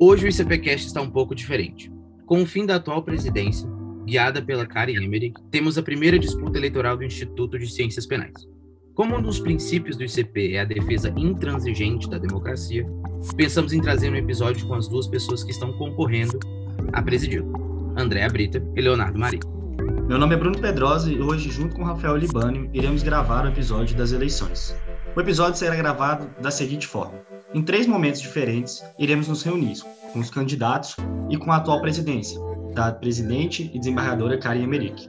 Hoje o ICPcast está um pouco diferente. Com o fim da atual presidência, guiada pela Karen Emmerich, temos a primeira disputa eleitoral do Instituto de Ciências Penais. Como um dos princípios do ICP é a defesa intransigente da democracia, pensamos em trazer um episódio com as duas pessoas que estão concorrendo a presidir, Andréa Brita e Leonardo Maria. Meu nome é Bruno Pedrosa e hoje, junto com Rafael Libânio, iremos gravar o episódio das eleições. O episódio será gravado da seguinte forma: em três momentos diferentes, iremos nos reunir com os candidatos e com a atual presidência, da presidente e desembargadora Karen Emerick.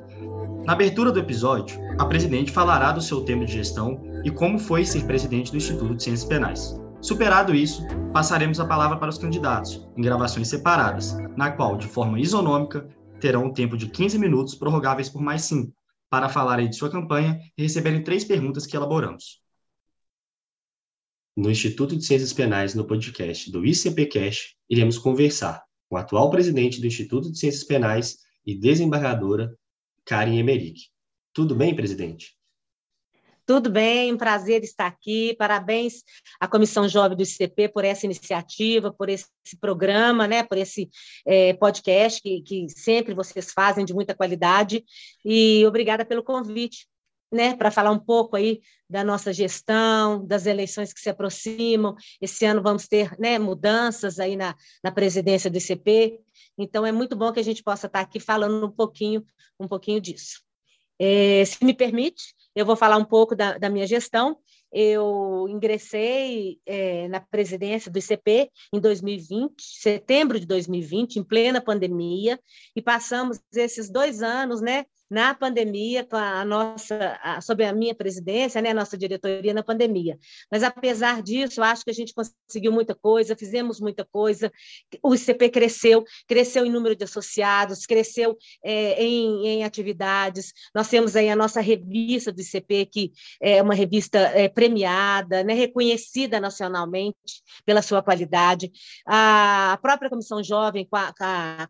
Na abertura do episódio, a presidente falará do seu tempo de gestão e como foi ser presidente do Instituto de Ciências Penais. Superado isso, passaremos a palavra para os candidatos, em gravações separadas, na qual, de forma isonômica, terão um tempo de 15 minutos, prorrogáveis por mais 5, para falarem de sua campanha e receberem três perguntas que elaboramos no Instituto de Ciências Penais, no podcast do ICPcast, iremos conversar com o atual presidente do Instituto de Ciências Penais e desembargadora, Karen Emerick. Tudo bem, presidente? Tudo bem, prazer estar aqui. Parabéns à Comissão Jovem do ICP por essa iniciativa, por esse programa, né, por esse é, podcast que, que sempre vocês fazem de muita qualidade. E obrigada pelo convite né, para falar um pouco aí da nossa gestão, das eleições que se aproximam. Esse ano vamos ter né, mudanças aí na, na presidência do ICP, então é muito bom que a gente possa estar aqui falando um pouquinho, um pouquinho disso. É, se me permite, eu vou falar um pouco da, da minha gestão. Eu ingressei é, na presidência do ICP em 2020, setembro de 2020, em plena pandemia, e passamos esses dois anos, né, na pandemia, com a nossa, a, sob a minha presidência, né, a nossa diretoria na pandemia. Mas, apesar disso, acho que a gente conseguiu muita coisa, fizemos muita coisa, o ICP cresceu, cresceu em número de associados, cresceu é, em, em, atividades. Nós temos aí a nossa revista do ICP, que é uma revista é, premiada, né, reconhecida nacionalmente pela sua qualidade. A própria Comissão Jovem, com a, com a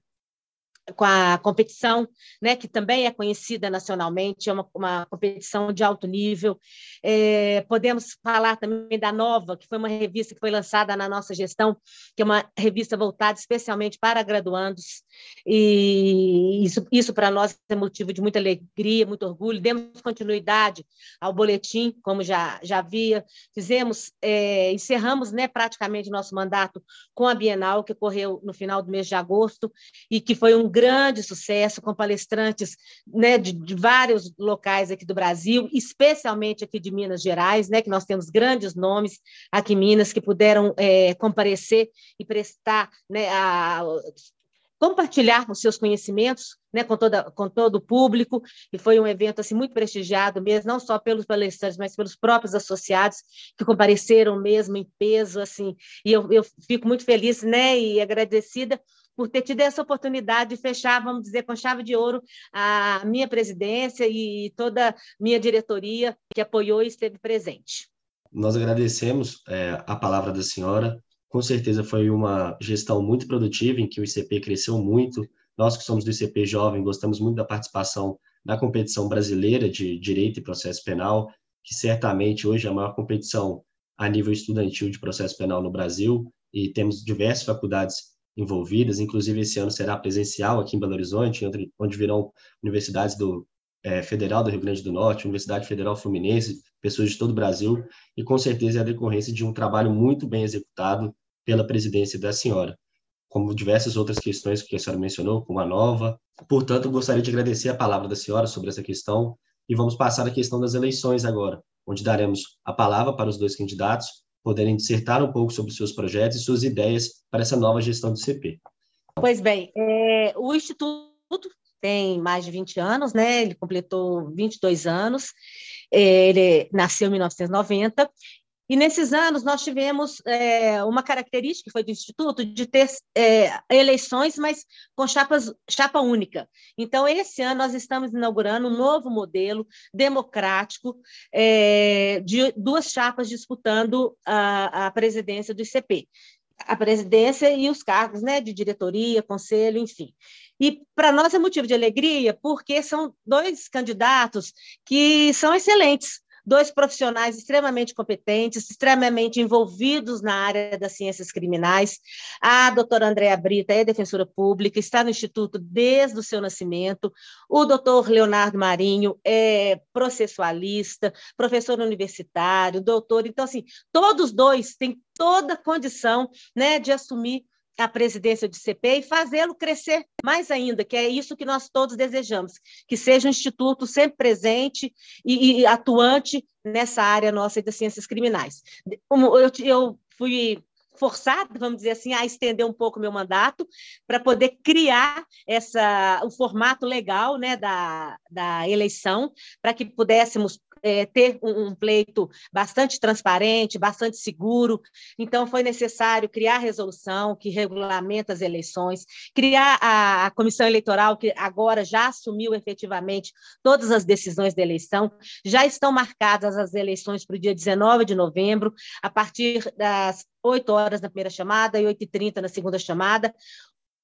com a competição, né, que também é conhecida nacionalmente, é uma, uma competição de alto nível. É, podemos falar também da Nova, que foi uma revista que foi lançada na nossa gestão, que é uma revista voltada especialmente para graduandos, e isso, isso para nós é motivo de muita alegria, muito orgulho. Demos continuidade ao boletim, como já, já havia, fizemos, é, encerramos né, praticamente nosso mandato com a Bienal, que ocorreu no final do mês de agosto, e que foi um grande sucesso com palestrantes né, de, de, vários locais aqui do Brasil, especialmente aqui de Minas Gerais, né, que nós temos grandes nomes aqui em Minas que puderam é, comparecer e prestar né, a, compartilhar os seus conhecimentos né, com, toda, com todo o público, e foi um evento assim, muito prestigiado mesmo, não só pelos palestrantes, mas pelos próprios associados que compareceram mesmo em peso, assim, e eu, eu fico muito feliz né, e agradecida por ter tido essa oportunidade de fechar, vamos dizer, com chave de ouro a minha presidência e toda a minha diretoria que apoiou e esteve presente. Nós agradecemos é, a palavra da senhora. Com certeza foi uma gestão muito produtiva, em que o ICP cresceu muito. Nós que somos do ICP Jovem gostamos muito da participação na competição brasileira de Direito e Processo Penal, que certamente hoje é a maior competição a nível estudantil de processo penal no Brasil, e temos diversas faculdades envolvidas, inclusive esse ano será presencial aqui em Belo Horizonte, onde virão universidades do é, Federal do Rio Grande do Norte, Universidade Federal Fluminense, pessoas de todo o Brasil, e com certeza é a decorrência de um trabalho muito bem executado pela presidência da senhora, como diversas outras questões que a senhora mencionou, como a nova. Portanto, gostaria de agradecer a palavra da senhora sobre essa questão e vamos passar à questão das eleições agora, onde daremos a palavra para os dois candidatos poderem dissertar um pouco sobre seus projetos e suas ideias para essa nova gestão do CP. Pois bem, é, o Instituto tem mais de 20 anos, né? ele completou 22 anos, é, ele nasceu em 1990 e nesses anos nós tivemos é, uma característica que foi do Instituto de ter é, eleições, mas com chapas, chapa única. Então, esse ano nós estamos inaugurando um novo modelo democrático é, de duas chapas disputando a, a presidência do ICP a presidência e os cargos né, de diretoria, conselho, enfim. E para nós é motivo de alegria, porque são dois candidatos que são excelentes, dois profissionais extremamente competentes, extremamente envolvidos na área das ciências criminais. A doutora Andréa Brita é defensora pública, está no Instituto desde o seu nascimento. O doutor Leonardo Marinho é processualista, professor universitário, doutor. Então, assim, todos dois têm toda a condição né, de assumir a presidência do CP e fazê-lo crescer mais ainda, que é isso que nós todos desejamos, que seja um instituto sempre presente e, e atuante nessa área nossa das ciências criminais. Eu, eu fui forçada, vamos dizer assim, a estender um pouco meu mandato para poder criar essa, o formato legal né, da, da eleição, para que pudéssemos é, ter um, um, pleito bastante transparente, bastante seguro. Então, foi necessário criar resolução que regulamenta as eleições, criar a, a comissão eleitoral, que agora já assumiu efetivamente todas as decisões da eleição. Já estão marcadas as eleições para o dia 19 de novembro, a partir das 8 horas na primeira chamada e 8h30 na segunda chamada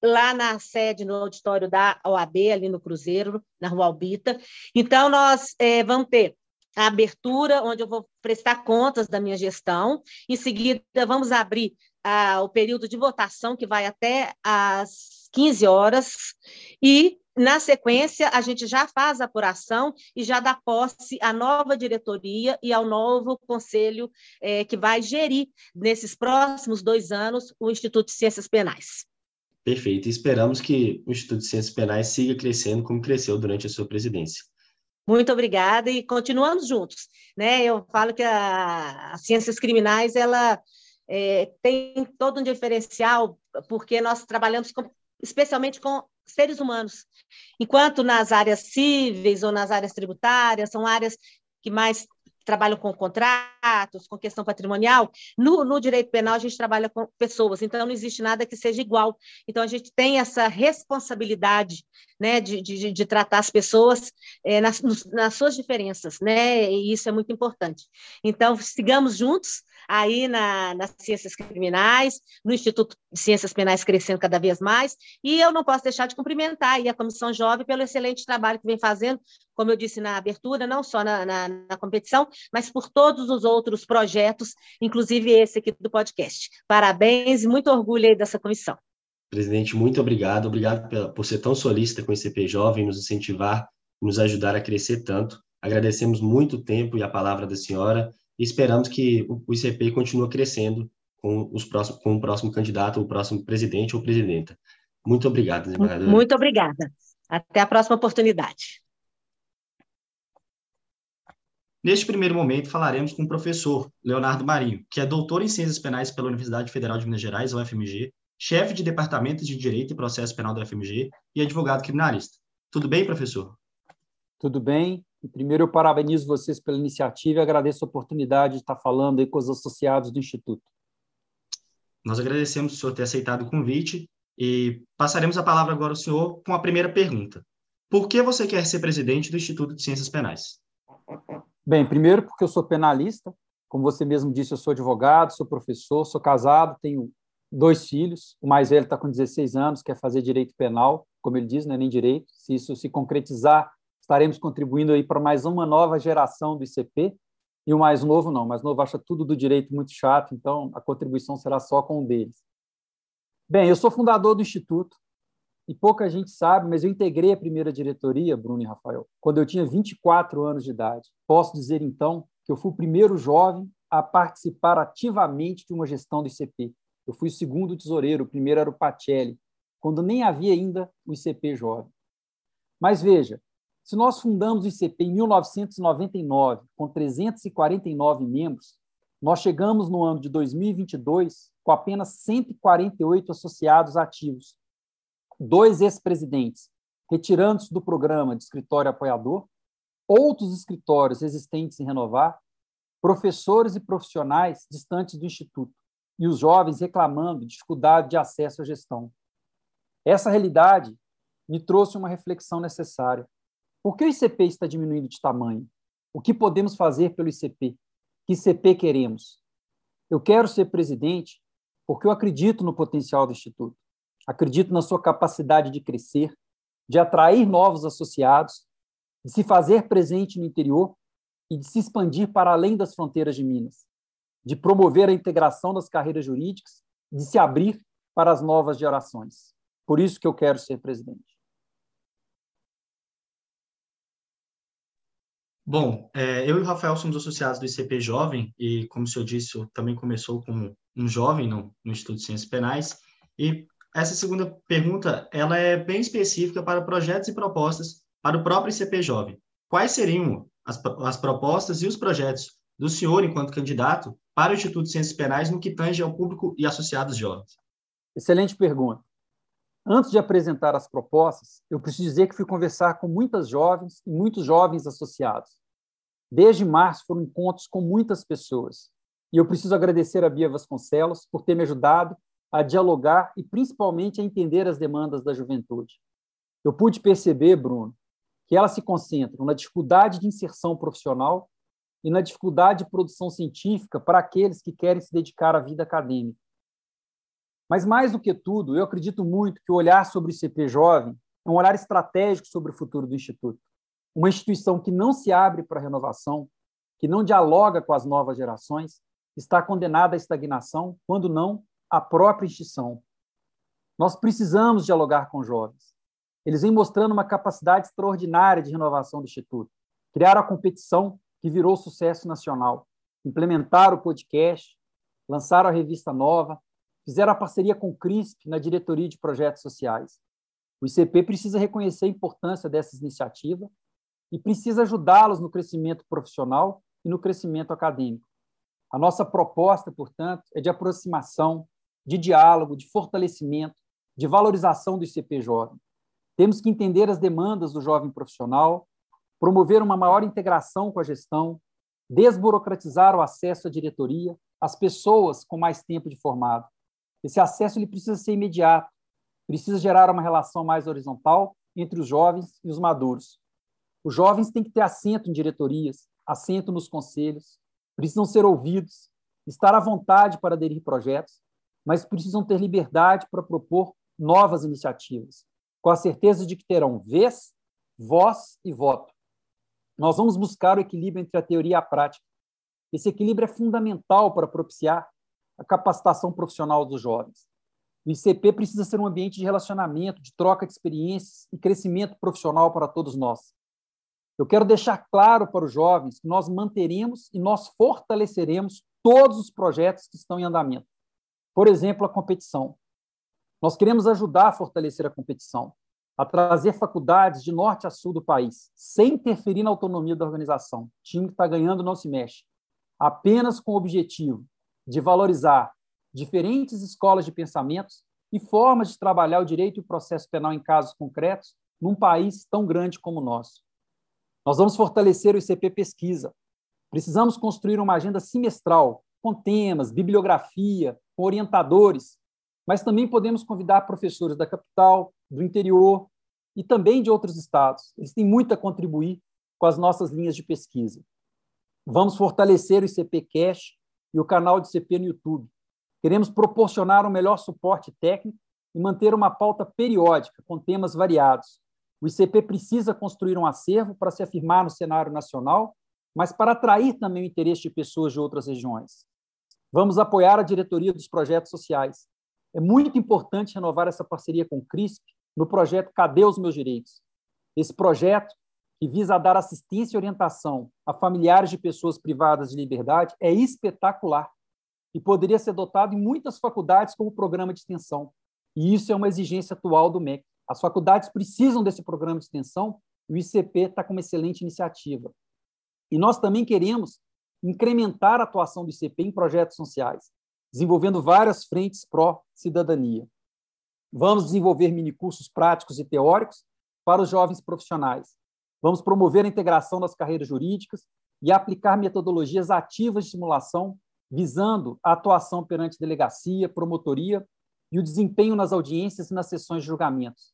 lá na sede, no auditório da OAB, ali no Cruzeiro, na Rua Albita. Então, nós é, vamos ter a abertura, onde eu vou prestar contas da minha gestão. Em seguida, vamos abrir ah, o período de votação, que vai até às 15 horas. E, na sequência, a gente já faz a apuração e já dá posse à nova diretoria e ao novo conselho eh, que vai gerir, nesses próximos dois anos, o Instituto de Ciências Penais. Perfeito. Esperamos que o Instituto de Ciências Penais siga crescendo como cresceu durante a sua presidência. Muito obrigada e continuamos juntos. Né? Eu falo que a, as ciências criminais ela é, tem todo um diferencial porque nós trabalhamos com, especialmente com seres humanos, enquanto nas áreas cíveis ou nas áreas tributárias são áreas que mais trabalham com contratos, com questão patrimonial. No, no, direito penal, a gente trabalha com pessoas, então não existe nada que seja igual. Então, a gente tem essa responsabilidade né, de, de, de tratar as pessoas é, nas, nas suas diferenças, né? e isso é muito importante. Então, sigamos juntos aí na, nas ciências criminais, no Instituto de Ciências Penais crescendo cada vez mais, e eu não posso deixar de cumprimentar a Comissão Jovem pelo excelente trabalho que vem fazendo, como eu disse na abertura, não só na, na, na competição, mas por todos os outros projetos, inclusive esse aqui do podcast. Parabéns e muito orgulho aí dessa comissão. Presidente, muito obrigado. Obrigado por ser tão solícita com o ICP Jovem, nos incentivar, nos ajudar a crescer tanto. Agradecemos muito o tempo e a palavra da senhora e esperamos que o ICP continue crescendo com, os próximos, com o próximo candidato, o próximo presidente ou presidenta. Muito obrigado, desembargadora. Muito obrigada. Até a próxima oportunidade. Neste primeiro momento, falaremos com o professor Leonardo Marinho, que é doutor em Ciências Penais pela Universidade Federal de Minas Gerais, UFMG, chefe de Departamento de Direito e Processo Penal da UFMG e advogado criminalista. Tudo bem, professor? Tudo bem. Primeiro eu parabenizo vocês pela iniciativa e agradeço a oportunidade de estar falando aí com os associados do Instituto. Nós agradecemos o senhor ter aceitado o convite e passaremos a palavra agora ao senhor com a primeira pergunta. Por que você quer ser presidente do Instituto de Ciências Penais? Bem, primeiro porque eu sou penalista, como você mesmo disse, eu sou advogado, sou professor, sou casado, tenho dois filhos. O mais velho está com 16 anos, quer fazer direito penal, como ele diz, não é nem direito. Se isso se concretizar, estaremos contribuindo aí para mais uma nova geração do ICP. E o mais novo não, o mais novo acha tudo do direito muito chato, então a contribuição será só com um deles. Bem, eu sou fundador do Instituto, e pouca gente sabe, mas eu integrei a primeira diretoria, Bruno e Rafael, quando eu tinha 24 anos de idade. Posso dizer, então, que eu fui o primeiro jovem a participar ativamente de uma gestão do ICP. Eu fui o segundo tesoureiro, o primeiro era o Pacelli, quando nem havia ainda o ICP jovem. Mas veja, se nós fundamos o ICP em 1999, com 349 membros, nós chegamos no ano de 2022 com apenas 148 associados ativos. Dois ex-presidentes retirando-se do programa de escritório apoiador, outros escritórios existentes em renovar, professores e profissionais distantes do Instituto, e os jovens reclamando dificuldade de acesso à gestão. Essa realidade me trouxe uma reflexão necessária. Por que o ICP está diminuindo de tamanho? O que podemos fazer pelo ICP? Que ICP queremos? Eu quero ser presidente porque eu acredito no potencial do Instituto. Acredito na sua capacidade de crescer, de atrair novos associados, de se fazer presente no interior e de se expandir para além das fronteiras de Minas, de promover a integração das carreiras jurídicas, de se abrir para as novas gerações. Por isso que eu quero ser presidente. Bom, é, eu e o Rafael somos associados do ICP Jovem e, como o senhor disse, também começou como um jovem no, no Instituto de Ciências Penais. E essa segunda pergunta, ela é bem específica para projetos e propostas para o próprio ICP Jovem. Quais seriam as, as propostas e os projetos do senhor, enquanto candidato, para o Instituto de Ciências Penais no que tange ao público e associados jovens? Excelente pergunta. Antes de apresentar as propostas, eu preciso dizer que fui conversar com muitas jovens e muitos jovens associados. Desde março foram encontros com muitas pessoas. E eu preciso agradecer a Bia Vasconcelos por ter me ajudado a dialogar e principalmente a entender as demandas da juventude. Eu pude perceber, Bruno, que elas se concentram na dificuldade de inserção profissional e na dificuldade de produção científica para aqueles que querem se dedicar à vida acadêmica. Mas, mais do que tudo, eu acredito muito que o olhar sobre o ICP Jovem é um olhar estratégico sobre o futuro do Instituto. Uma instituição que não se abre para a renovação, que não dialoga com as novas gerações, está condenada à estagnação, quando não à própria instituição. Nós precisamos dialogar com jovens. Eles vêm mostrando uma capacidade extraordinária de renovação do Instituto. Criaram a competição que virou sucesso nacional. Implementaram o podcast, lançaram a revista nova, fizeram a parceria com o CRISP na diretoria de projetos sociais. O ICP precisa reconhecer a importância dessas iniciativas e precisa ajudá-los no crescimento profissional e no crescimento acadêmico. A nossa proposta, portanto, é de aproximação, de diálogo, de fortalecimento, de valorização do ICP jovem. Temos que entender as demandas do jovem profissional, promover uma maior integração com a gestão, desburocratizar o acesso à diretoria, às pessoas com mais tempo de formado. Esse acesso ele precisa ser imediato, precisa gerar uma relação mais horizontal entre os jovens e os maduros. Os jovens têm que ter assento em diretorias, assento nos conselhos, precisam ser ouvidos, estar à vontade para aderir projetos, mas precisam ter liberdade para propor novas iniciativas, com a certeza de que terão vez, voz e voto. Nós vamos buscar o equilíbrio entre a teoria e a prática. Esse equilíbrio é fundamental para propiciar a capacitação profissional dos jovens. O ICP precisa ser um ambiente de relacionamento, de troca de experiências e crescimento profissional para todos nós. Eu quero deixar claro para os jovens que nós manteremos e nós fortaleceremos todos os projetos que estão em andamento. Por exemplo, a competição. Nós queremos ajudar a fortalecer a competição, a trazer faculdades de norte a sul do país, sem interferir na autonomia da organização. O time que está ganhando não se mexe. Apenas com o objetivo de valorizar diferentes escolas de pensamentos e formas de trabalhar o direito e o processo penal em casos concretos num país tão grande como o nosso. Nós vamos fortalecer o ICP Pesquisa. Precisamos construir uma agenda semestral, com temas, bibliografia, com orientadores, mas também podemos convidar professores da capital, do interior e também de outros estados. Eles têm muito a contribuir com as nossas linhas de pesquisa. Vamos fortalecer o ICP Cash e o canal de CP no YouTube. Queremos proporcionar um melhor suporte técnico e manter uma pauta periódica com temas variados. O ICP precisa construir um acervo para se afirmar no cenário nacional, mas para atrair também o interesse de pessoas de outras regiões. Vamos apoiar a diretoria dos projetos sociais. É muito importante renovar essa parceria com o CRISP no projeto Cadê os Meus Direitos? Esse projeto que visa dar assistência e orientação a familiares de pessoas privadas de liberdade, é espetacular e poderia ser dotado em muitas faculdades como programa de extensão. E isso é uma exigência atual do MEC. As faculdades precisam desse programa de extensão e o ICP está com uma excelente iniciativa. E nós também queremos incrementar a atuação do ICP em projetos sociais, desenvolvendo várias frentes pró-cidadania. Vamos desenvolver minicursos práticos e teóricos para os jovens profissionais, Vamos promover a integração das carreiras jurídicas e aplicar metodologias ativas de simulação, visando a atuação perante delegacia, promotoria e o desempenho nas audiências e nas sessões de julgamentos.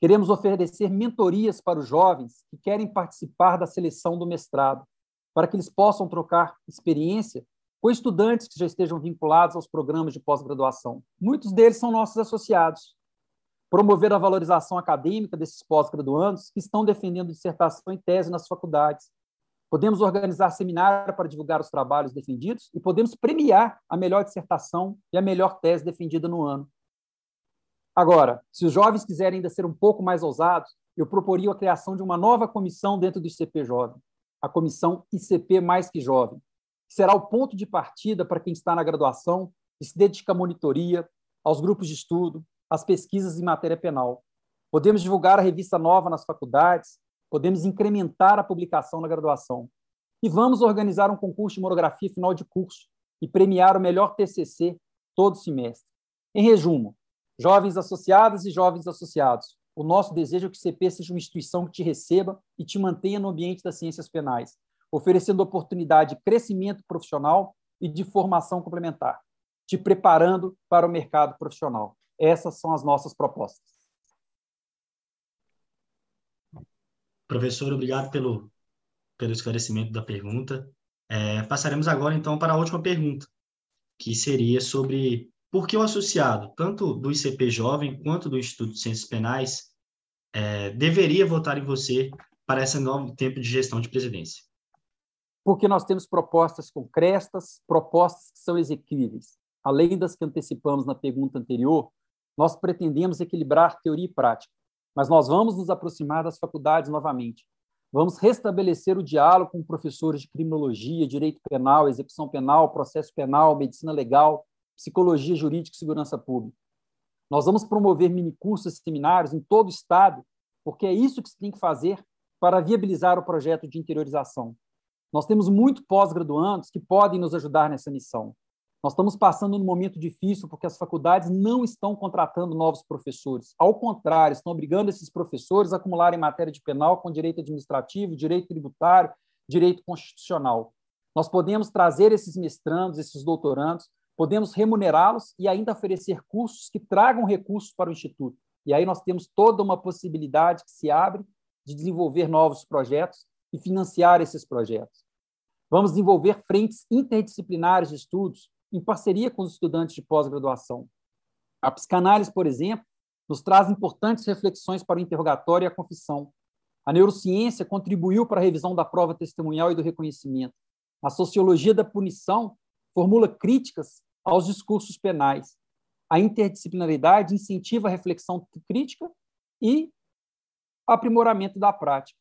Queremos oferecer mentorias para os jovens que querem participar da seleção do mestrado, para que eles possam trocar experiência com estudantes que já estejam vinculados aos programas de pós-graduação. Muitos deles são nossos associados promover a valorização acadêmica desses pós-graduandos que estão defendendo dissertação e tese nas faculdades. podemos organizar seminário para divulgar os trabalhos defendidos e podemos premiar a melhor dissertação e a melhor tese defendida no ano. Agora, se os jovens quiserem ainda ser um pouco mais ousados, eu proporia a criação de uma nova comissão dentro do ICP Jovem, a comissão ICP Mais Que Jovem, que será o ponto de partida para quem está na graduação e se dedica à monitoria, aos grupos de estudo, às pesquisas em matéria penal. Podemos divulgar a revista nova nas faculdades, podemos incrementar a publicação na graduação. E vamos organizar um concurso de monografia final de curso e premiar o melhor TCC todo semestre. Em resumo, jovens associadas e jovens associados, o nosso desejo é que o CP seja uma instituição que te receba e te mantenha no ambiente das ciências penais, oferecendo oportunidade de crescimento profissional e de formação complementar, te preparando para o mercado profissional. Essas são as nossas propostas. Professor, obrigado pelo, pelo esclarecimento da pergunta. É, passaremos agora, então, para a última pergunta, que seria sobre por que o associado, tanto do ICP Jovem quanto do Instituto de Ciências Penais, é, deveria votar em você para esse novo tempo de gestão de presidência? Porque nós temos propostas concretas, propostas que são exequíveis. Além das que antecipamos na pergunta anterior, nós pretendemos equilibrar teoria e prática mas nós vamos nos aproximar das faculdades novamente. Vamos restabelecer o diálogo com professores de criminologia, direito penal, execução penal, processo penal, medicina legal, psicologia jurídica e segurança pública. Nós vamos promover minicursos e seminários em todo o estado, porque é isso que se tem que fazer para viabilizar o projeto de interiorização. Nós temos muito pós-graduandos que podem nos ajudar nessa missão. Nós estamos passando um momento difícil porque as faculdades não estão contratando novos professores. Ao contrário, estão obrigando esses professores a acumularem matéria de penal com direito administrativo, direito tributário, direito constitucional. Nós podemos trazer esses mestrandos, esses doutorandos, podemos remunerá-los e ainda oferecer cursos que tragam recursos para o Instituto. E aí nós temos toda uma possibilidade que se abre de desenvolver novos projetos e financiar esses projetos. Vamos desenvolver frentes interdisciplinares de estudos em parceria com os estudantes de pós-graduação. A psicanálise, por exemplo, nos traz importantes reflexões para o interrogatório e a confissão. A neurociência contribuiu para a revisão da prova testemunhal e do reconhecimento. A sociologia da punição formula críticas aos discursos penais. A interdisciplinaridade incentiva a reflexão crítica e aprimoramento da prática.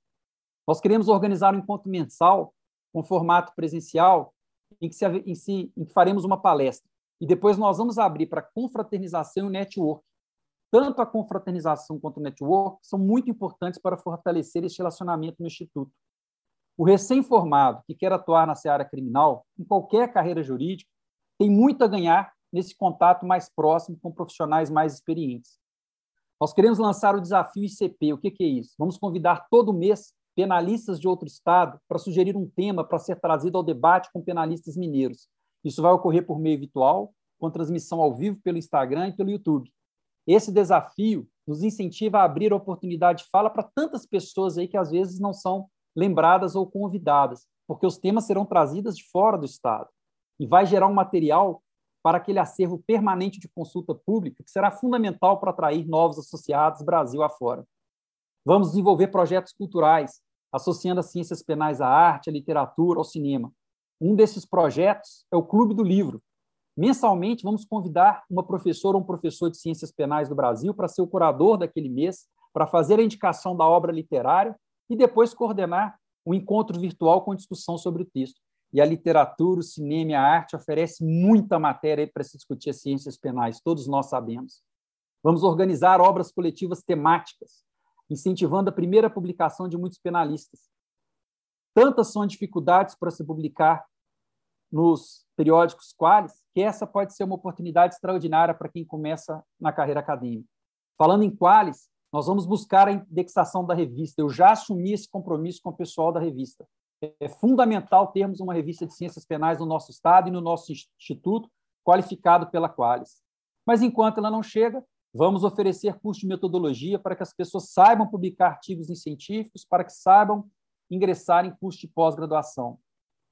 Nós queremos organizar um encontro mensal com formato presencial em que, se, em, si, em que faremos uma palestra. E depois nós vamos abrir para confraternização e network. Tanto a confraternização quanto o network são muito importantes para fortalecer esse relacionamento no Instituto. O recém-formado que quer atuar na seara criminal, em qualquer carreira jurídica, tem muito a ganhar nesse contato mais próximo com profissionais mais experientes. Nós queremos lançar o desafio ICP. O que, é isso? Vamos convidar todo mês penalistas de outro estado para sugerir um tema para ser trazido ao debate com penalistas mineiros. Isso vai ocorrer por meio virtual, com transmissão ao vivo pelo Instagram e pelo YouTube. Esse desafio nos incentiva a abrir a oportunidade de fala para tantas pessoas aí que às vezes não são lembradas ou convidadas, porque os temas serão trazidos de fora do estado e vai gerar um material para aquele acervo permanente de consulta pública que será fundamental para atrair novos associados Brasil afora. Vamos desenvolver projetos culturais associando as ciências penais à arte, à literatura, ao cinema. Um desses projetos é o Clube do Livro. Mensalmente, vamos convidar uma professora ou um professor de ciências penais do Brasil para ser o curador daquele mês, para fazer a indicação da obra literária e depois coordenar um encontro virtual com discussão sobre o texto. E a literatura, o cinema e a arte oferecem muita matéria para se discutir as ciências penais, todos nós sabemos. Vamos organizar obras coletivas temáticas, incentivando a primeira publicação de muitos penalistas. Tantas são as dificuldades para se publicar nos periódicos quais, que essa pode ser uma oportunidade extraordinária para quem começa na carreira acadêmica. Falando em quais, nós vamos buscar a indexação da revista. Eu já assumi esse compromisso com o pessoal da revista. É fundamental termos uma revista de ciências penais no nosso estado e no nosso instituto, qualificado pela Qualis. Mas enquanto ela não chega, Vamos oferecer curso de metodologia para que as pessoas saibam publicar artigos científicos, para que saibam ingressar em curso de pós-graduação.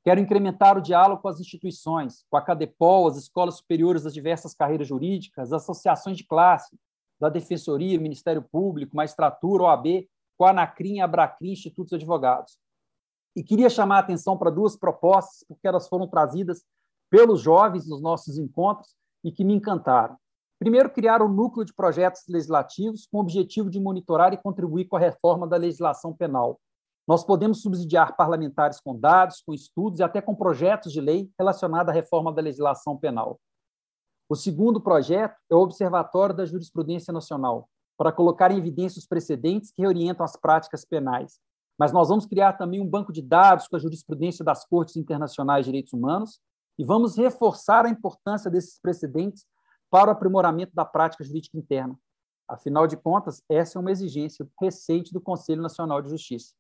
Quero incrementar o diálogo com as instituições, com a CADEPOL, as escolas superiores das diversas carreiras jurídicas, as associações de classe, da Defensoria, Ministério Público, Magistratura, OAB, com a ANACRIM, Abracrim, Institutos de Advogados. E queria chamar a atenção para duas propostas, porque elas foram trazidas pelos jovens nos nossos encontros e que me encantaram. Primeiro, criar um núcleo de projetos legislativos com o objetivo de monitorar e contribuir com a reforma da legislação penal. Nós podemos subsidiar parlamentares com dados, com estudos e até com projetos de lei relacionados à reforma da legislação penal. O segundo projeto é o Observatório da Jurisprudência Nacional, para colocar em evidência os precedentes que orientam as práticas penais. Mas nós vamos criar também um banco de dados com a jurisprudência das Cortes Internacionais de Direitos Humanos e vamos reforçar a importância desses precedentes para o aprimoramento da prática jurídica interna. Afinal de contas, essa é uma exigência recente do Conselho Nacional de Justiça.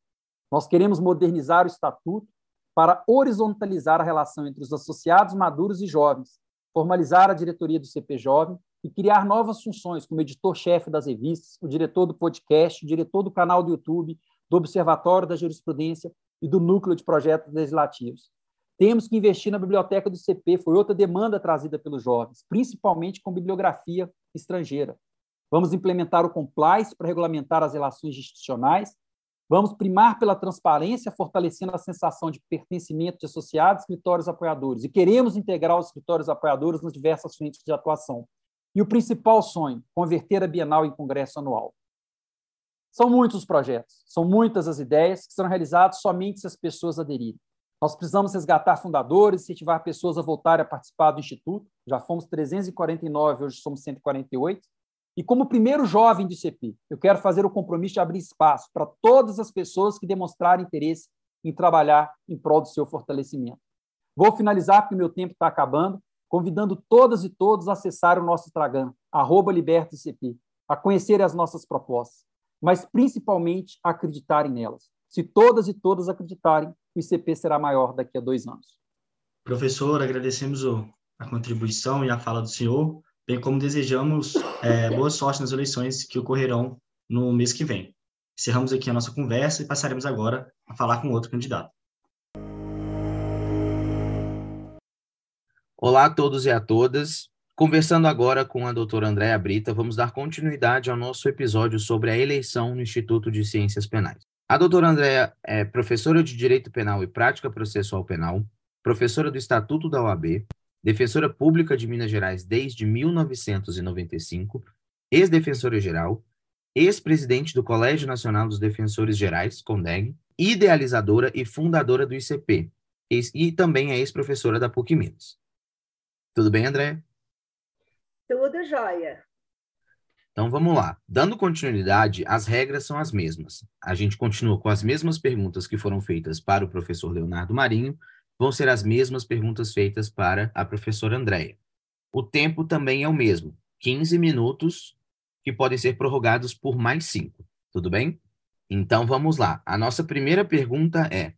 Nós queremos modernizar o estatuto para horizontalizar a relação entre os associados maduros e jovens, formalizar a diretoria do CP Jovem e criar novas funções, como editor-chefe das revistas, o diretor do podcast, o diretor do canal do YouTube, do Observatório da Jurisprudência e do Núcleo de Projetos Legislativos. Temos que investir na biblioteca do CP, foi outra demanda trazida pelos jovens, principalmente com bibliografia estrangeira. Vamos implementar o compliance para regulamentar as relações institucionais. Vamos primar pela transparência, fortalecendo a sensação de pertencimento de associados, escritórios apoiadores. E queremos integrar os escritórios apoiadores nas diversas frentes de atuação. E o principal sonho, converter a Bienal em congresso anual. São muitos os projetos, são muitas as ideias que serão realizados somente se as pessoas aderirem. Nós precisamos resgatar fundadores, incentivar pessoas a voltarem a participar do Instituto. Já fomos 349, hoje somos 148. E como primeiro jovem do ICP, eu quero fazer o compromisso de abrir espaço para todas as pessoas que demonstrarem interesse em trabalhar em prol do seu fortalecimento. Vou finalizar, porque meu tempo está acabando, convidando todas e todos a acessar o nosso Instagram, arroba LibertoICP, a conhecerem as nossas propostas, mas principalmente acreditarem nelas. Se todas e todas acreditarem, o ICP será maior daqui a dois anos. Professor, agradecemos o, a contribuição e a fala do senhor, bem como desejamos é, boa sorte nas eleições que ocorrerão no mês que vem. Encerramos aqui a nossa conversa e passaremos agora a falar com outro candidato. Olá a todos e a todas. Conversando agora com a doutora Andréa Brita, vamos dar continuidade ao nosso episódio sobre a eleição no Instituto de Ciências Penais. A doutora Andréa é professora de Direito Penal e Prática Processual Penal, professora do Estatuto da OAB, defensora pública de Minas Gerais desde 1995, ex-defensora geral, ex-presidente do Colégio Nacional dos Defensores Gerais, CONDEG, idealizadora e fundadora do ICP, e também é ex-professora da PUC Minas. Tudo bem, André? Tudo jóia. Então vamos lá. Dando continuidade, as regras são as mesmas. A gente continua com as mesmas perguntas que foram feitas para o professor Leonardo Marinho, vão ser as mesmas perguntas feitas para a professora Andréia. O tempo também é o mesmo, 15 minutos, que podem ser prorrogados por mais cinco. Tudo bem? Então vamos lá. A nossa primeira pergunta é: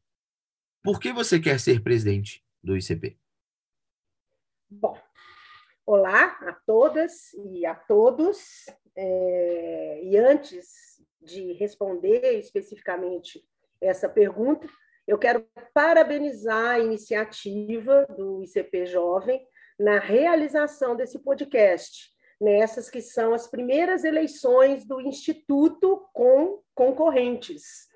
por que você quer ser presidente do ICP? Bom, olá a todas e a todos. É, e antes de responder especificamente essa pergunta, eu quero parabenizar a iniciativa do ICP Jovem na realização desse podcast, nessas que são as primeiras eleições do Instituto com concorrentes.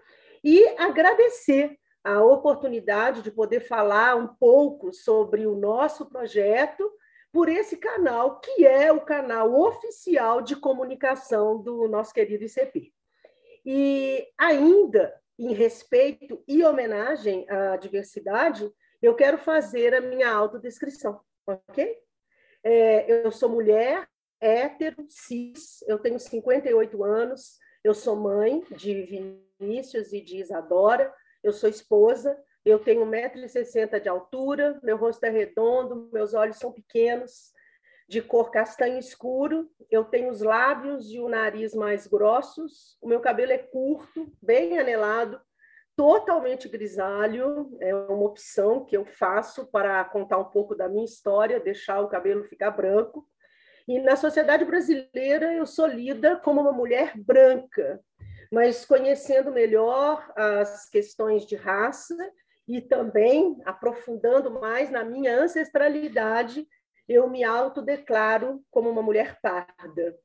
E agradecer a oportunidade de poder falar um pouco sobre o nosso projeto por esse canal, que é o canal oficial de comunicação do nosso querido ICP. E ainda, em respeito e homenagem à diversidade, eu quero fazer a minha autodescrição, ok? É, eu sou mulher, hétero, cis, eu tenho 58 anos, eu sou mãe de Vinícius e de Isadora, eu sou esposa, eu tenho 1,60m de altura, meu rosto é redondo, meus olhos são pequenos, de cor castanho escuro, eu tenho os lábios e o nariz mais grossos, o meu cabelo é curto, bem anelado, totalmente grisalho, é uma opção que eu faço para contar um pouco da minha história, deixar o cabelo ficar branco. E na sociedade brasileira eu sou lida como uma mulher branca, mas conhecendo melhor as questões de raça e também aprofundando mais na minha ancestralidade, eu me autodeclaro como uma mulher parda.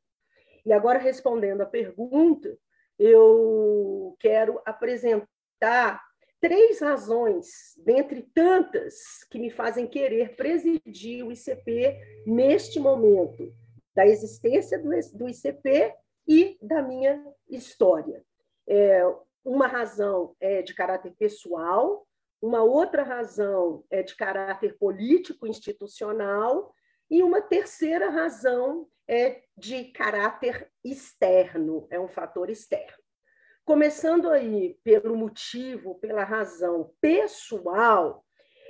E agora, respondendo à pergunta, eu quero apresentar três razões, dentre tantas, que me fazem querer presidir o ICP neste momento, da existência do, ICP e da minha história. É, uma razão é de caráter pessoal, uma outra razão é de caráter político institucional e uma terceira razão é de caráter externo, é um fator externo. Começando aí pelo motivo, pela razão pessoal,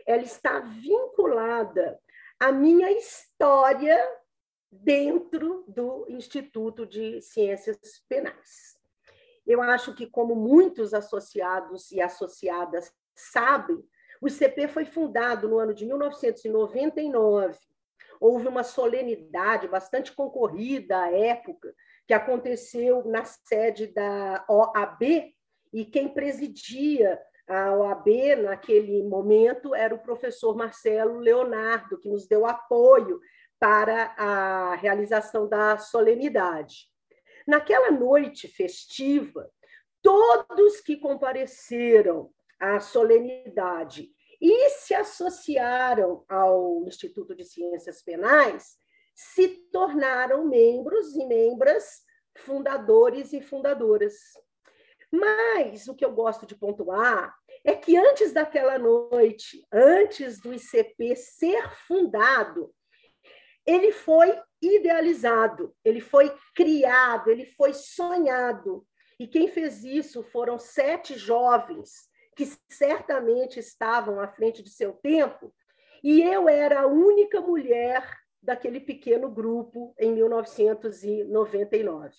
ela está vinculada à minha história dentro do Instituto de Ciências Penais. Eu acho que, como muitos associados e associadas sabem, o ICP foi fundado no ano de 1999. Houve uma solenidade bastante concorrida à época, que aconteceu na sede da OAB, e quem presidia a OAB naquele momento era o professor Marcelo Leonardo, que nos deu apoio para a realização da solenidade. Naquela noite festiva, todos que compareceram à solenidade e se associaram ao Instituto de Ciências Penais se tornaram membros e membras fundadores e fundadoras. Mas o que eu gosto de pontuar é que antes daquela noite, antes do ICP ser fundado, ele foi idealizado, ele foi criado, ele foi sonhado. E quem fez isso foram sete jovens que certamente estavam à frente de seu tempo, e eu era a única mulher daquele pequeno grupo em 1999.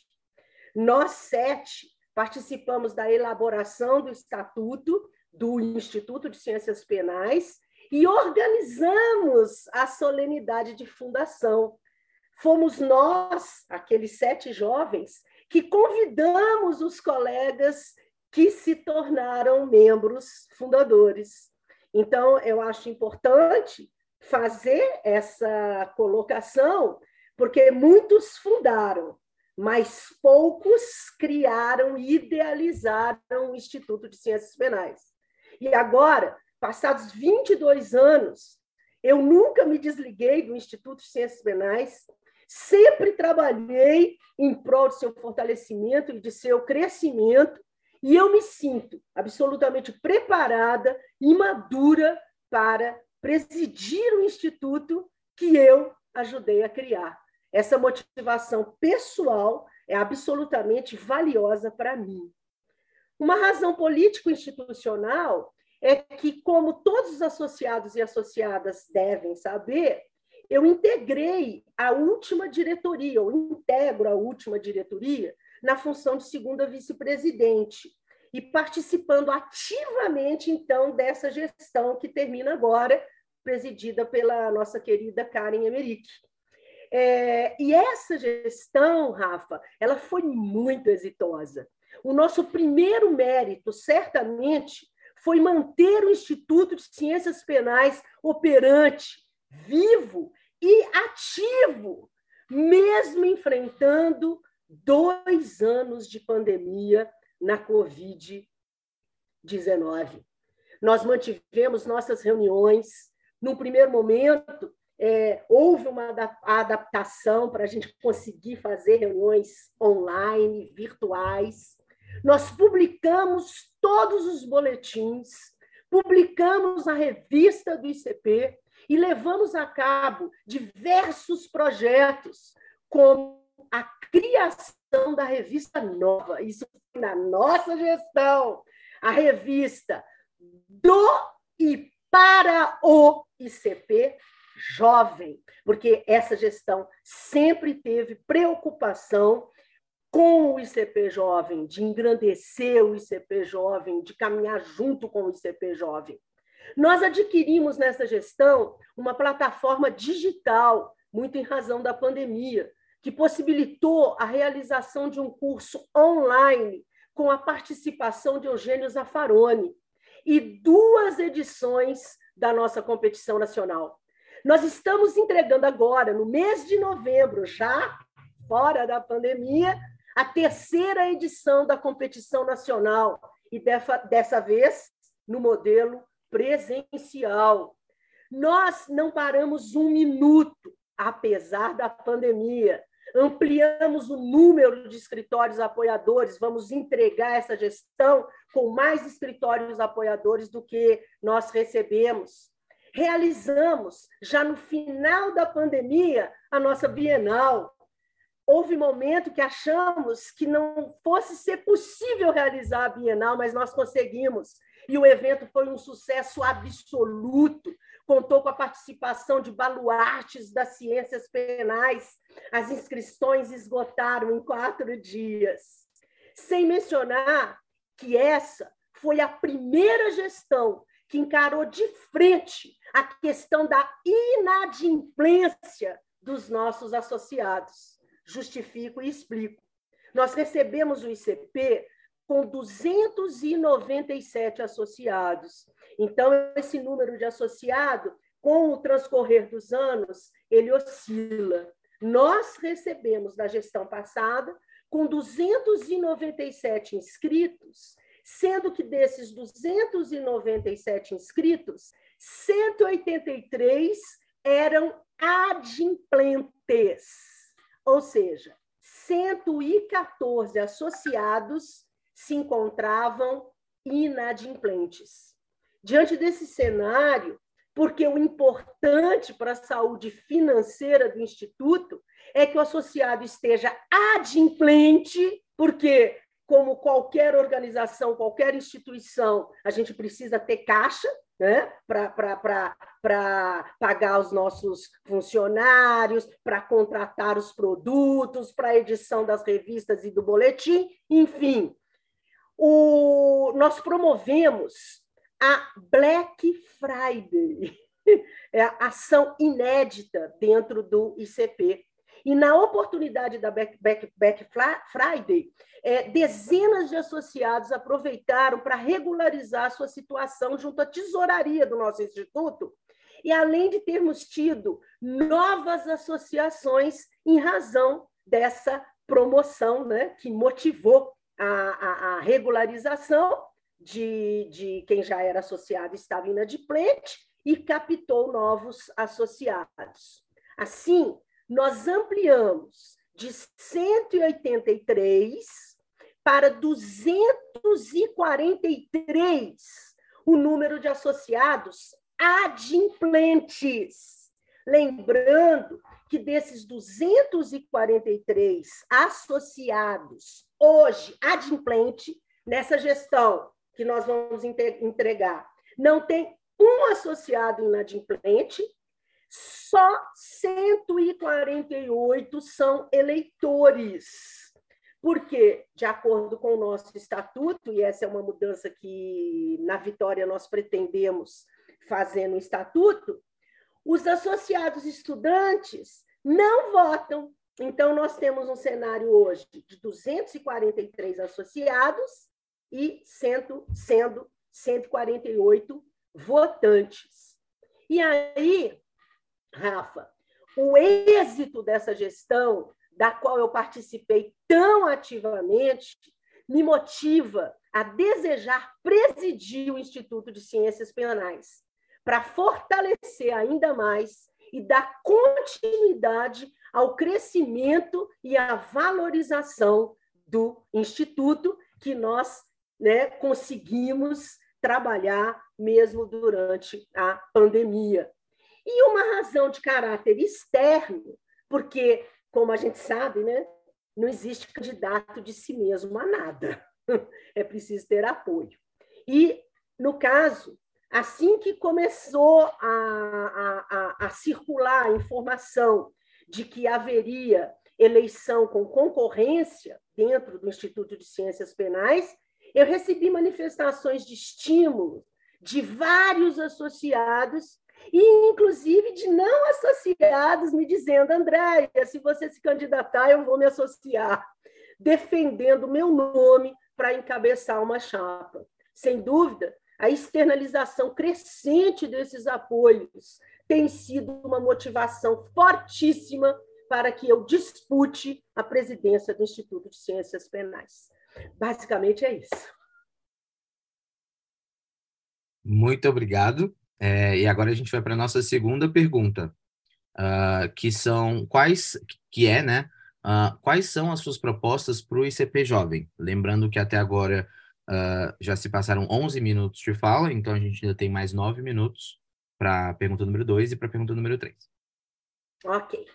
Nós sete participamos da elaboração do estatuto do Instituto de Ciências Penais e organizamos a solenidade de fundação. Fomos nós, aqueles sete jovens, que convidamos os colegas que se tornaram membros fundadores. Então, eu acho importante fazer essa colocação, porque muitos fundaram, mas poucos criaram e idealizaram o Instituto de Ciências Penais. E agora, passados 22 anos, eu nunca me desliguei do Instituto de Ciências Penais, sempre trabalhei em prol de seu fortalecimento e de seu crescimento, e eu me sinto absolutamente preparada e madura para presidir o instituto que eu ajudei a criar. Essa motivação pessoal é absolutamente valiosa para mim. Uma razão político-institucional é que, como todos os associados e associadas devem saber, eu integrei a última diretoria, ou integro a última diretoria, na função de segunda vice-presidente, e participando ativamente, então, dessa gestão que termina agora, presidida pela nossa querida Karen Emerick. É, e essa gestão, Rafa, ela foi muito exitosa. O nosso primeiro mérito, certamente, foi manter o Instituto de Ciências Penais operante, vivo e ativo, mesmo enfrentando dois anos de pandemia na Covid-19. Nós mantivemos nossas reuniões, no primeiro momento, é, houve uma adaptação para a gente conseguir fazer reuniões online, virtuais. Nós publicamos todos os boletins, publicamos a revista do ICP e levamos a cabo diversos projetos, como criação da revista nova. Isso foi na nossa gestão. A revista do e para o ICP jovem, porque essa gestão sempre teve preocupação com o ICP jovem, de engrandecer o ICP jovem, de caminhar junto com o ICP jovem. Nós adquirimos nessa gestão uma plataforma digital, muito em razão da pandemia, que possibilitou a realização de um curso online com a participação de Eugênio Zaffaroni, e duas edições da nossa competição nacional. Nós estamos entregando agora, no mês de novembro, já fora da pandemia, a terceira edição da competição nacional. E dessa, vez no modelo presencial. Nós não paramos um minuto, apesar da pandemia. Ampliamos o número de escritórios apoiadores, vamos entregar essa gestão com mais escritórios apoiadores do que nós recebemos. Realizamos, já no final da pandemia, a nossa Bienal. Houve momento que achamos que não fosse ser possível realizar a Bienal, mas nós conseguimos. E o evento foi um sucesso absoluto. Contou com a participação de baluartes das ciências penais. As inscrições esgotaram em quatro dias. Sem mencionar que essa foi a primeira gestão que encarou de frente a questão da inadimplência dos nossos associados. Justifico e explico. Nós recebemos o ICP com 297 associados. Então, esse número de associado, com o transcorrer dos anos, ele oscila. Nós recebemos da gestão passada com 297 inscritos, sendo que desses 297 inscritos, 183 eram adimplentes, ou seja, 114 associados se encontravam inadimplentes. Diante desse cenário, porque o importante para a saúde financeira do Instituto é que o associado esteja adimplente, porque, como qualquer organização, qualquer instituição, a gente precisa ter caixa, né? para pagar os nossos funcionários, para contratar os produtos, para a edição das revistas e do boletim, enfim. O, nós promovemos a Black Friday, é a ação inédita dentro do ICP. E na oportunidade da Black, Black, Black Friday, é, dezenas de associados aproveitaram para regularizar sua situação junto à tesouraria do nosso instituto, e além de termos tido novas associações em razão dessa promoção né, que motivou a, a, a regularização de, de quem já era associado estava inadimplente e captou novos associados. Assim, nós ampliamos de 183 para 243 o número de associados adimplentes. Lembrando que desses 243 associados hoje adimplente nessa gestão que nós vamos entregar, não tem um associado inadimplente, só 148 são eleitores. Porque, de acordo com o nosso estatuto, e essa é uma mudança que na Vitória nós pretendemos fazer no estatuto, os associados estudantes não votam. Então, nós temos um cenário hoje de 243 associados e sendo, sendo 148 votantes. E aí, Rafa, o êxito dessa gestão, da qual eu participei tão ativamente, me motiva a desejar presidir o Instituto de Ciências Penais, para fortalecer ainda mais e dar continuidade ao crescimento e à valorização do Instituto que nós né, conseguimos trabalhar mesmo durante a pandemia. E uma razão de caráter externo, porque, como a gente sabe, né, não existe candidato de si mesmo a nada. É preciso ter apoio. E, no caso, assim que começou a, a, a, a circular a informação de que haveria eleição com concorrência dentro do Instituto de Ciências Penais, eu recebi manifestações de estímulo de vários associados e inclusive de não associados me dizendo, Andréia, se você se candidatar, eu vou me associar, defendendo meu nome para encabeçar uma chapa. Sem dúvida, a externalização crescente desses apoios tem sido uma motivação fortíssima para que eu dispute a presidência do Instituto de Ciências Penais. Basicamente é isso. Muito obrigado. É, e agora a gente vai para a nossa segunda pergunta, uh, que são quais, que é, né? Uh, quais são as suas propostas para o ICP Jovem? Lembrando que até agora uh, já se passaram 11 minutos de fala, então a gente ainda tem mais 9 minutos para a pergunta número 2 e para a pergunta número 3. Ok.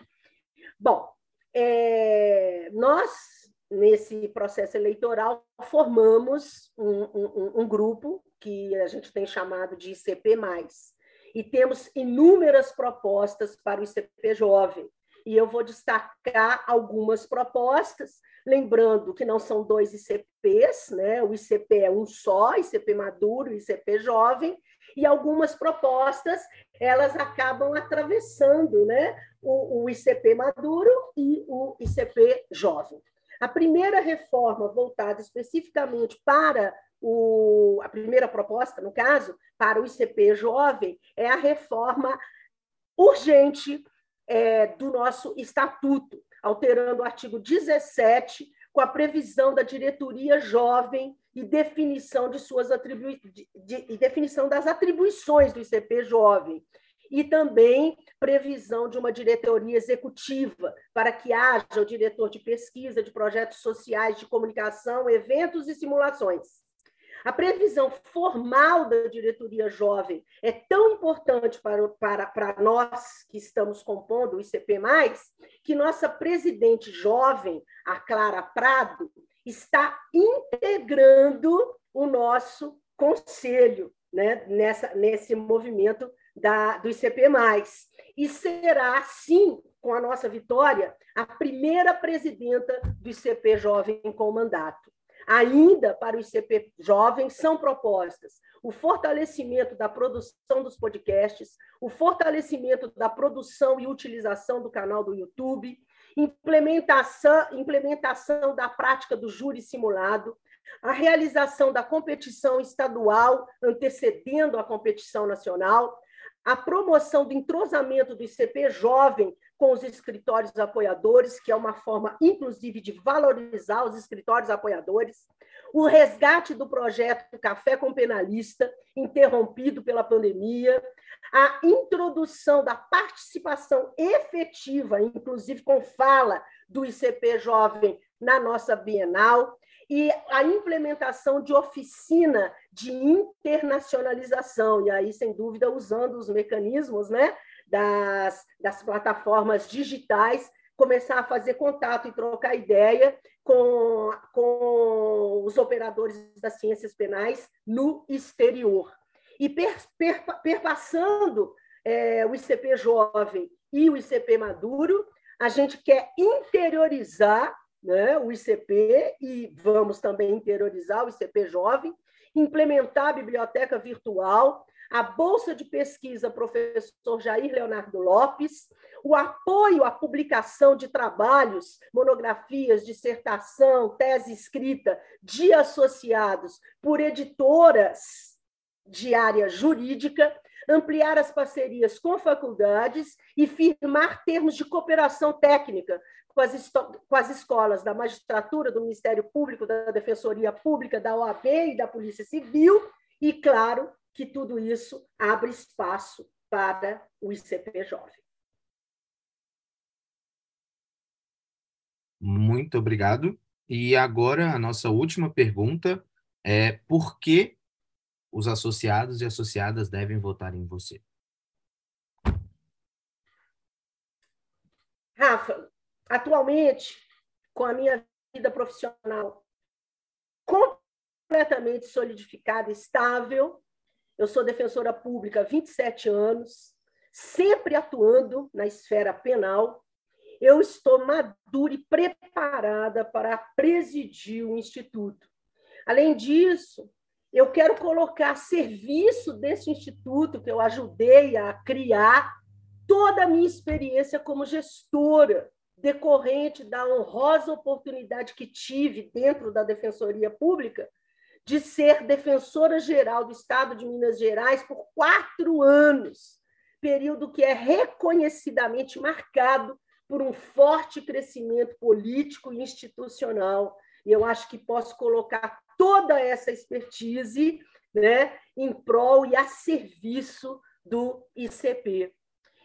Bom, é, nós, nesse processo eleitoral, formamos um, um, um grupo que a gente tem chamado de ICP+, e temos inúmeras propostas para o ICP Jovem. E eu vou destacar algumas propostas, lembrando que não são dois ICPs, né? o ICP é um só, ICP Maduro, ICP Jovem, e algumas propostas elas acabam atravessando né? o, o ICP Maduro e o ICP Jovem. A primeira reforma voltada especificamente para o, a primeira proposta, no caso, para o ICP jovem, é a reforma urgente é, do nosso estatuto, alterando o artigo 17, com a previsão da diretoria jovem e definição de suas atribui de, de, definição das atribuições do ICP jovem e também previsão de uma diretoria executiva para que haja o diretor de pesquisa de projetos sociais de comunicação, eventos e simulações. A previsão formal da diretoria jovem é tão importante para, para, para nós que estamos compondo o ICP, que nossa presidente jovem, a Clara Prado, está integrando o nosso conselho né, nessa, nesse movimento da, do ICP. E será, sim, com a nossa vitória, a primeira presidenta do ICP Jovem com mandato ainda para o ICP Jovem são propostas o fortalecimento da produção dos podcasts, o fortalecimento da produção e utilização do canal do YouTube, implementação, implementação da prática do júri simulado, a realização da competição estadual antecedendo a competição nacional, a promoção do entrosamento do ICP jovem com os escritórios apoiadores, que é uma forma, inclusive, de valorizar os escritórios apoiadores, o resgate do projeto Café com Penalista, interrompido pela pandemia, a introdução da participação efetiva, inclusive com fala do ICP Jovem na nossa Bienal, e a implementação de oficina de internacionalização, e aí, sem dúvida, usando os mecanismos né, das, das plataformas digitais, começar a fazer contato e trocar ideia com, com os operadores das ciências penais no exterior. E per, per, perpassando é, o ICP jovem e o ICP maduro, a gente quer interiorizar né, o ICP e vamos também interiorizar o ICP jovem, implementar a biblioteca virtual, a bolsa de pesquisa professor Jair Leonardo Lopes, o apoio à publicação de trabalhos, monografias, dissertação, tese escrita de associados por editoras de área jurídica, ampliar as parcerias com faculdades e firmar termos de cooperação técnica com as, com as escolas da magistratura, do Ministério Público, da Defensoria Pública, da OAB e da Polícia Civil, e, claro, que tudo isso abre espaço para o ICP Jovem. Muito obrigado. E agora a nossa última pergunta é por que os associados e associadas devem votar em você? Rafa, atualmente, com a minha vida profissional completamente solidificada, estável, eu sou defensora pública há 27 anos, sempre atuando na esfera penal. Eu estou madura e preparada para presidir o Instituto. Além disso, eu quero colocar a serviço desse instituto que eu ajudei a criar toda a minha experiência como gestora, decorrente da honrosa oportunidade que tive dentro da Defensoria Pública de ser defensora geral do Estado de Minas Gerais por quatro anos, período que é reconhecidamente marcado por um forte crescimento político e institucional. E eu acho que posso colocar toda essa expertise né, em prol e a serviço do ICP.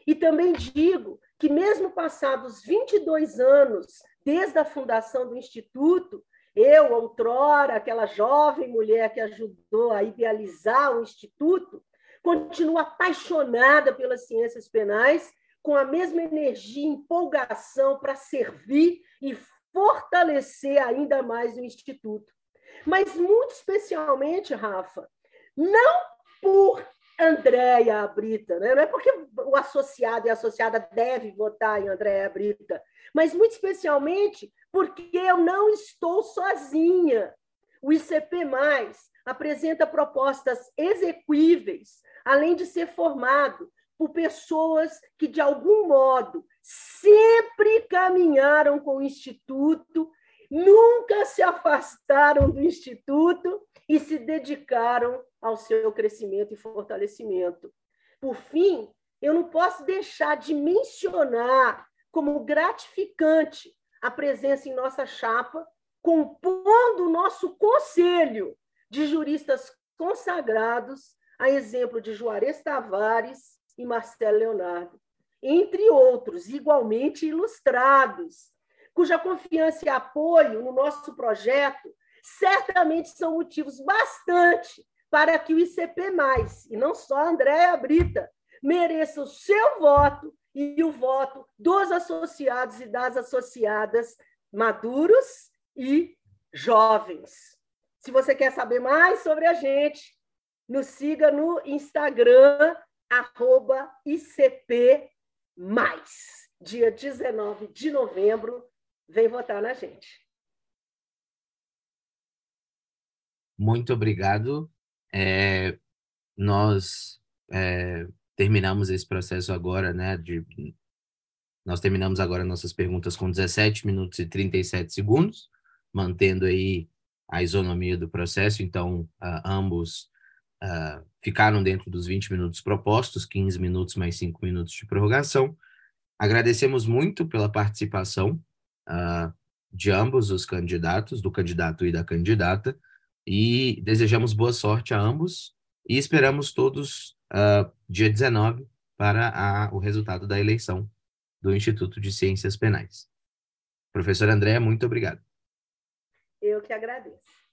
E também digo que, mesmo passados 22 anos desde a fundação do Instituto, eu, outrora, aquela jovem mulher que ajudou a idealizar o Instituto, continuo apaixonada pelas ciências penais, com a mesma energia e empolgação para servir e fortalecer ainda mais o Instituto. Mas, muito especialmente, Rafa, não por Andréia Brita, né? não é porque o associado e a associada deve votar em Andréia Brita, mas muito especialmente porque eu não estou sozinha. O ICP+, apresenta propostas execuíveis, além de ser formado por pessoas que, de algum modo, sempre caminharam com o Instituto, nunca se afastaram do Instituto e se dedicaram ao seu crescimento e fortalecimento. Por fim, eu não posso deixar de mencionar como gratificante a presença em nossa chapa, compondo o nosso conselho de juristas consagrados, a exemplo de Juarez Tavares e Marcelo Leonardo, entre outros, igualmente ilustrados, cuja confiança e apoio no nosso projeto certamente são motivos bastante para que o ICP, e não só a Andréa Brita, mereça o seu voto e o voto dos associados e das associadas maduros e jovens. Se você quer saber mais sobre a gente, nos siga no Instagram, arroba ICP. Dia 19 de novembro, vem votar na gente. Muito obrigado. É, nós é, terminamos esse processo agora, né? De, nós terminamos agora nossas perguntas com 17 minutos e 37 segundos, mantendo aí a isonomia do processo, então uh, ambos uh, ficaram dentro dos 20 minutos propostos, 15 minutos mais 5 minutos de prorrogação. Agradecemos muito pela participação uh, de ambos os candidatos, do candidato e da candidata, e desejamos boa sorte a ambos e esperamos todos uh, dia 19 para a, o resultado da eleição do Instituto de Ciências Penais. Professor André, muito obrigado. Eu que agradeço.